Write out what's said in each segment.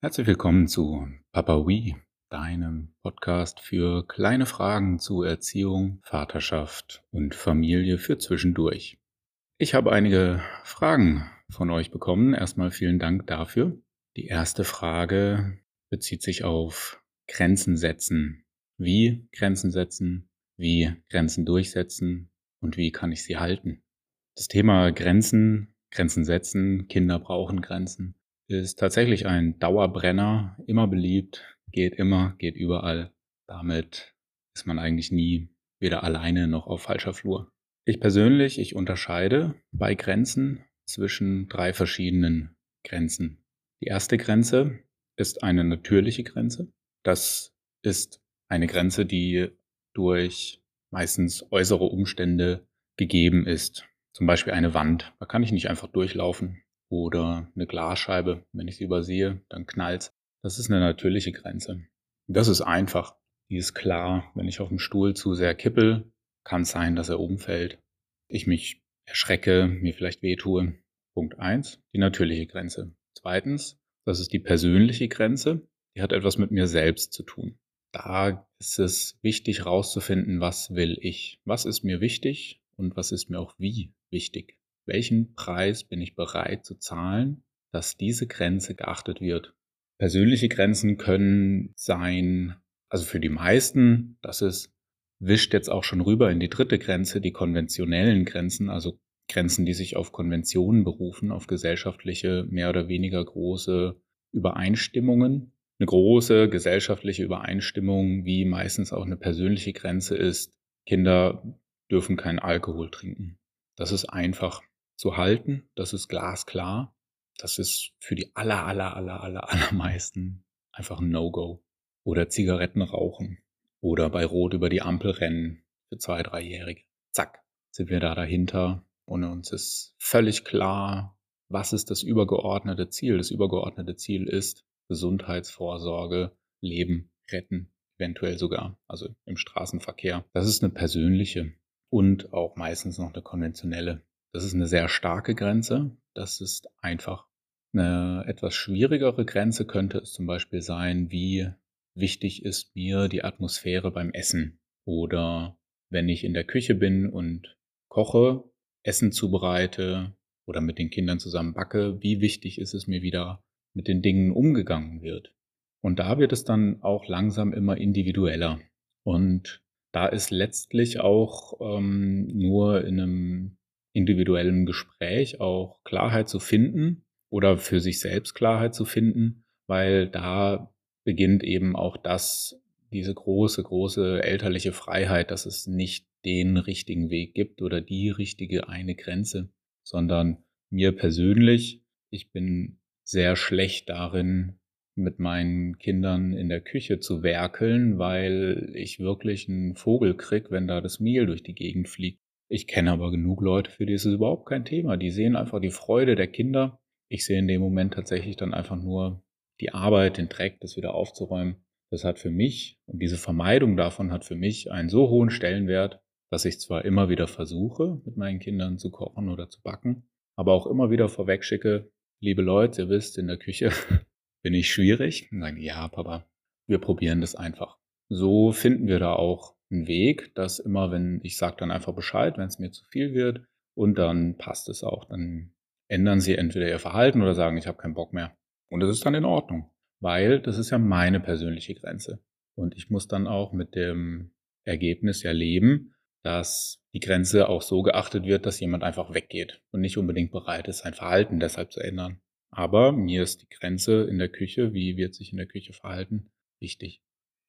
Herzlich willkommen zu Papa Wee, deinem Podcast für kleine Fragen zu Erziehung, Vaterschaft und Familie für zwischendurch. Ich habe einige Fragen von euch bekommen. Erstmal vielen Dank dafür. Die erste Frage bezieht sich auf Grenzen setzen. Wie Grenzen setzen, wie Grenzen durchsetzen und wie kann ich sie halten. Das Thema Grenzen, Grenzen setzen, Kinder brauchen Grenzen, ist tatsächlich ein Dauerbrenner, immer beliebt, geht immer, geht überall. Damit ist man eigentlich nie weder alleine noch auf falscher Flur. Ich persönlich, ich unterscheide bei Grenzen zwischen drei verschiedenen Grenzen. Die erste Grenze ist eine natürliche Grenze. Das ist eine Grenze, die durch meistens äußere Umstände gegeben ist. Zum Beispiel eine Wand. Da kann ich nicht einfach durchlaufen. Oder eine Glasscheibe. Wenn ich sie übersehe, dann knallt Das ist eine natürliche Grenze. Das ist einfach. Die ist klar. Wenn ich auf dem Stuhl zu sehr kippel, kann es sein, dass er umfällt. Ich mich erschrecke, mir vielleicht wehtue. Punkt eins: Die natürliche Grenze. Zweitens, das ist die persönliche Grenze. Die hat etwas mit mir selbst zu tun. Da ist es wichtig herauszufinden, was will ich? Was ist mir wichtig und was ist mir auch wie wichtig? Welchen Preis bin ich bereit zu zahlen, dass diese Grenze geachtet wird? Persönliche Grenzen können sein, also für die meisten, das ist, wischt jetzt auch schon rüber in die dritte Grenze, die konventionellen Grenzen, also Grenzen, die sich auf Konventionen berufen, auf gesellschaftliche, mehr oder weniger große Übereinstimmungen eine große gesellschaftliche Übereinstimmung, wie meistens auch eine persönliche Grenze ist. Kinder dürfen keinen Alkohol trinken. Das ist einfach zu halten, das ist glasklar. Das ist für die aller, aller, aller, aller, allermeisten einfach ein No-Go. Oder Zigaretten rauchen. Oder bei Rot über die Ampel rennen für zwei, dreijährige. Zack, sind wir da dahinter und uns ist völlig klar, was ist das übergeordnete Ziel. Das übergeordnete Ziel ist, Gesundheitsvorsorge, Leben retten, eventuell sogar, also im Straßenverkehr. Das ist eine persönliche und auch meistens noch eine konventionelle. Das ist eine sehr starke Grenze. Das ist einfach. Eine etwas schwierigere Grenze könnte es zum Beispiel sein, wie wichtig ist mir die Atmosphäre beim Essen oder wenn ich in der Küche bin und koche, Essen zubereite oder mit den Kindern zusammen backe, wie wichtig ist es mir wieder mit den Dingen umgegangen wird. Und da wird es dann auch langsam immer individueller. Und da ist letztlich auch ähm, nur in einem individuellen Gespräch auch Klarheit zu finden oder für sich selbst Klarheit zu finden, weil da beginnt eben auch das, diese große, große elterliche Freiheit, dass es nicht den richtigen Weg gibt oder die richtige eine Grenze, sondern mir persönlich, ich bin sehr schlecht darin, mit meinen Kindern in der Küche zu werkeln, weil ich wirklich einen Vogel krieg, wenn da das Mehl durch die Gegend fliegt. Ich kenne aber genug Leute, für die ist es überhaupt kein Thema. Die sehen einfach die Freude der Kinder. Ich sehe in dem Moment tatsächlich dann einfach nur die Arbeit, den Dreck, das wieder aufzuräumen. Das hat für mich und diese Vermeidung davon hat für mich einen so hohen Stellenwert, dass ich zwar immer wieder versuche, mit meinen Kindern zu kochen oder zu backen, aber auch immer wieder vorweg schicke, liebe Leute, ihr wisst, in der Küche bin ich schwierig. Und sagen, ja, Papa, wir probieren das einfach. So finden wir da auch einen Weg, dass immer, wenn ich sage dann einfach Bescheid, wenn es mir zu viel wird, und dann passt es auch. Dann ändern sie entweder ihr Verhalten oder sagen, ich habe keinen Bock mehr. Und das ist dann in Ordnung, weil das ist ja meine persönliche Grenze. Und ich muss dann auch mit dem Ergebnis ja leben, dass die Grenze auch so geachtet wird, dass jemand einfach weggeht und nicht unbedingt bereit ist, sein Verhalten deshalb zu ändern. Aber mir ist die Grenze in der Küche, wie wird sich in der Küche verhalten, wichtig.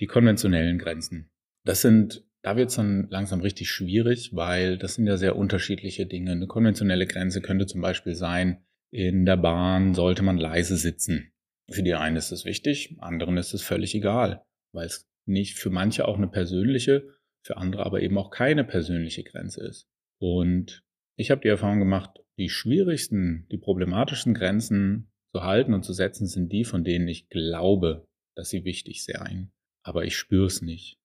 Die konventionellen Grenzen. Das sind, da wird es dann langsam richtig schwierig, weil das sind ja sehr unterschiedliche Dinge. Eine konventionelle Grenze könnte zum Beispiel sein, in der Bahn sollte man leise sitzen. Für die einen ist es wichtig, anderen ist es völlig egal, weil es nicht für manche auch eine persönliche für andere aber eben auch keine persönliche Grenze ist. Und ich habe die Erfahrung gemacht, die schwierigsten, die problematischsten Grenzen zu halten und zu setzen sind die, von denen ich glaube, dass sie wichtig seien. Aber ich spüre es nicht.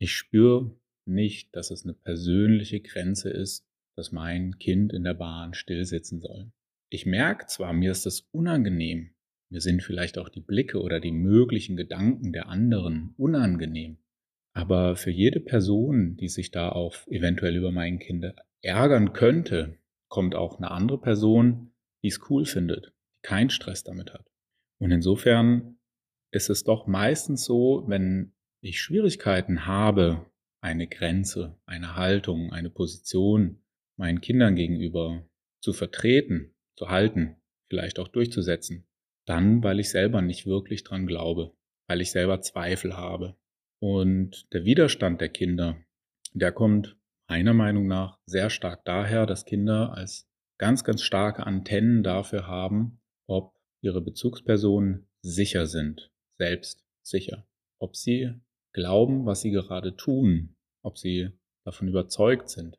Ich spüre nicht, dass es eine persönliche Grenze ist, dass mein Kind in der Bahn still sitzen soll. Ich merke zwar, mir ist das unangenehm, Mir sind vielleicht auch die Blicke oder die möglichen Gedanken der anderen unangenehm. Aber für jede Person, die sich da auch eventuell über mein Kind ärgern könnte, kommt auch eine andere Person, die es cool findet, die keinen Stress damit hat. Und insofern ist es doch meistens so, wenn ich Schwierigkeiten habe, eine Grenze, eine Haltung, eine Position meinen Kindern gegenüber zu vertreten, zu halten, vielleicht auch durchzusetzen, dann, weil ich selber nicht wirklich dran glaube, weil ich selber Zweifel habe. Und der Widerstand der Kinder, der kommt meiner Meinung nach sehr stark daher, dass Kinder als ganz, ganz starke Antennen dafür haben, ob ihre Bezugspersonen sicher sind, selbst sicher, ob sie glauben, was sie gerade tun, ob sie davon überzeugt sind.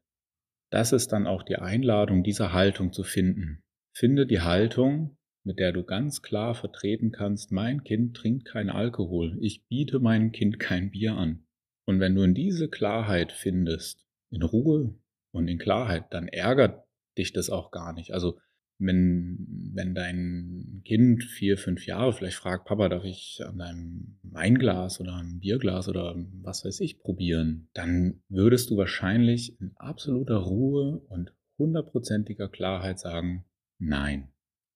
Das ist dann auch die Einladung, diese Haltung zu finden. Finde die Haltung, mit der du ganz klar vertreten kannst, mein Kind trinkt kein Alkohol, ich biete meinem Kind kein Bier an. Und wenn du in diese Klarheit findest, in Ruhe und in Klarheit, dann ärgert dich das auch gar nicht. Also wenn, wenn dein Kind vier, fünf Jahre vielleicht fragt, Papa, darf ich an deinem Weinglas oder einem Bierglas oder was weiß ich probieren, dann würdest du wahrscheinlich in absoluter Ruhe und hundertprozentiger Klarheit sagen, nein.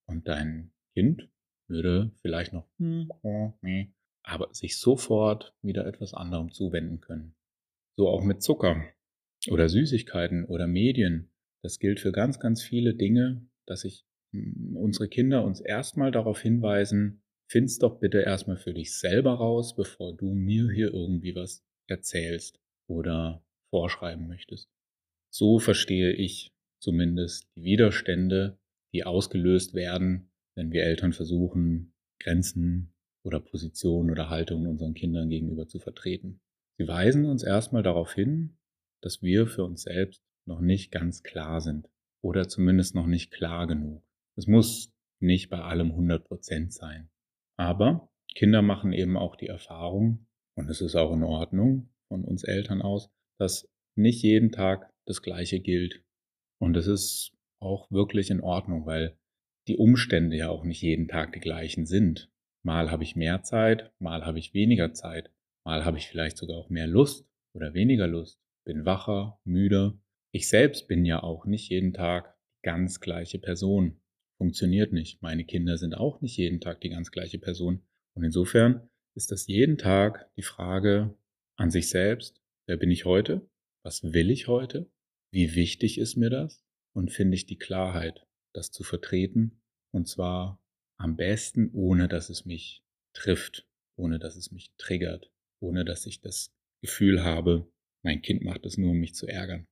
Und dein Kind würde vielleicht noch, hm, oh, nee, aber sich sofort wieder etwas anderem zuwenden können. So auch mit Zucker oder Süßigkeiten oder Medien. Das gilt für ganz, ganz viele Dinge, dass sich hm, unsere Kinder uns erstmal darauf hinweisen, find's doch bitte erstmal für dich selber raus, bevor du mir hier irgendwie was erzählst oder vorschreiben möchtest. So verstehe ich zumindest die Widerstände, die ausgelöst werden, wenn wir Eltern versuchen, Grenzen oder Positionen oder Haltungen unseren Kindern gegenüber zu vertreten. Sie weisen uns erstmal darauf hin, dass wir für uns selbst noch nicht ganz klar sind oder zumindest noch nicht klar genug. Es muss nicht bei allem 100 Prozent sein. Aber Kinder machen eben auch die Erfahrung, und es ist auch in Ordnung von uns Eltern aus, dass nicht jeden Tag das Gleiche gilt. Und es ist auch wirklich in Ordnung, weil die Umstände ja auch nicht jeden Tag die gleichen sind. Mal habe ich mehr Zeit, mal habe ich weniger Zeit, mal habe ich vielleicht sogar auch mehr Lust oder weniger Lust, bin wacher, müder ich selbst bin ja auch nicht jeden Tag ganz gleiche Person. Funktioniert nicht. Meine Kinder sind auch nicht jeden Tag die ganz gleiche Person. Und insofern ist das jeden Tag die Frage an sich selbst, wer bin ich heute? Was will ich heute? Wie wichtig ist mir das? Und finde ich die Klarheit, das zu vertreten? Und zwar am besten, ohne dass es mich trifft, ohne dass es mich triggert, ohne dass ich das Gefühl habe, mein Kind macht es nur, um mich zu ärgern.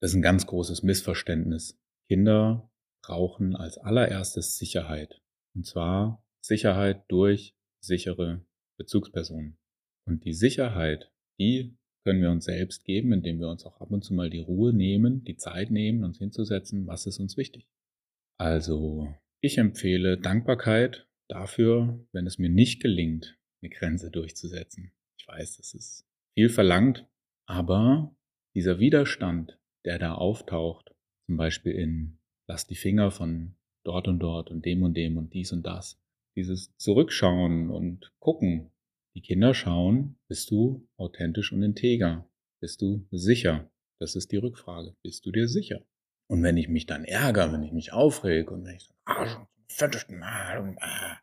Das ist ein ganz großes Missverständnis. Kinder brauchen als allererstes Sicherheit. Und zwar Sicherheit durch sichere Bezugspersonen. Und die Sicherheit, die können wir uns selbst geben, indem wir uns auch ab und zu mal die Ruhe nehmen, die Zeit nehmen, uns hinzusetzen, was ist uns wichtig. Also, ich empfehle Dankbarkeit dafür, wenn es mir nicht gelingt, eine Grenze durchzusetzen. Ich weiß, das ist viel verlangt, aber dieser Widerstand, der da auftaucht, zum Beispiel in Lass die Finger von dort und dort und dem und dem und dies und das. Dieses Zurückschauen und gucken. Die Kinder schauen, bist du authentisch und integer? Bist du sicher? Das ist die Rückfrage. Bist du dir sicher? Und wenn ich mich dann ärgere, wenn ich mich aufrege und wenn ich dann, ah,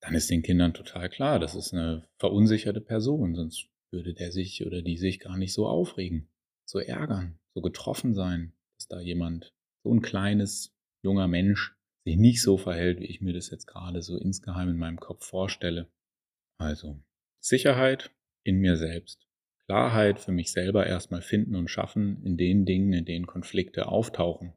dann ist den Kindern total klar, das ist eine verunsicherte Person, sonst würde der sich oder die sich gar nicht so aufregen, so ärgern so getroffen sein, dass da jemand, so ein kleines, junger Mensch, sich nicht so verhält, wie ich mir das jetzt gerade so insgeheim in meinem Kopf vorstelle. Also Sicherheit in mir selbst. Klarheit für mich selber erstmal finden und schaffen in den Dingen, in denen Konflikte auftauchen.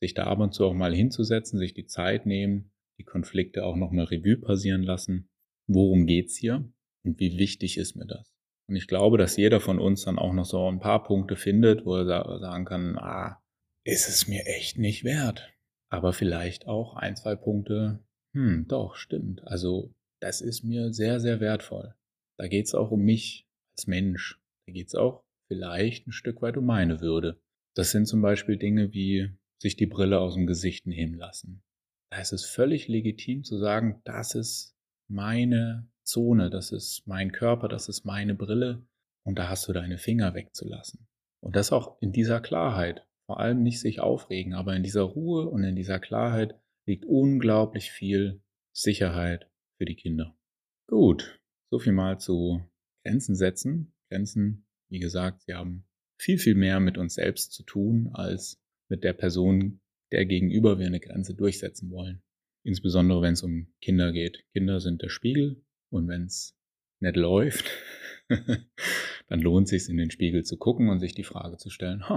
Sich da ab und zu auch mal hinzusetzen, sich die Zeit nehmen, die Konflikte auch nochmal Revue passieren lassen. Worum geht's hier und wie wichtig ist mir das? Und ich glaube, dass jeder von uns dann auch noch so ein paar Punkte findet, wo er sagen kann, ah, ist es mir echt nicht wert. Aber vielleicht auch ein, zwei Punkte, hm, doch, stimmt. Also das ist mir sehr, sehr wertvoll. Da geht es auch um mich als Mensch. Da geht es auch vielleicht ein Stück weit um meine Würde. Das sind zum Beispiel Dinge wie sich die Brille aus dem Gesicht nehmen lassen. Da ist es völlig legitim zu sagen, das ist meine Zone, das ist mein Körper, das ist meine Brille und da hast du deine Finger wegzulassen. Und das auch in dieser Klarheit. Vor allem nicht sich aufregen, aber in dieser Ruhe und in dieser Klarheit liegt unglaublich viel Sicherheit für die Kinder. Gut, so viel mal zu Grenzen setzen. Grenzen, wie gesagt, sie haben viel, viel mehr mit uns selbst zu tun, als mit der Person, der gegenüber wir eine Grenze durchsetzen wollen. Insbesondere wenn es um Kinder geht. Kinder sind der Spiegel und wenn es nicht läuft, dann lohnt es sich, in den Spiegel zu gucken und sich die Frage zu stellen,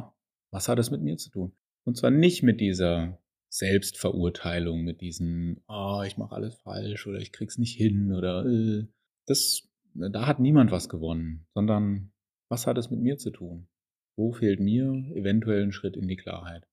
was hat es mit mir zu tun? Und zwar nicht mit dieser Selbstverurteilung, mit diesem, oh, ich mache alles falsch oder ich krieg's nicht hin oder äh, das, da hat niemand was gewonnen, sondern was hat es mit mir zu tun? Wo fehlt mir eventuell ein Schritt in die Klarheit?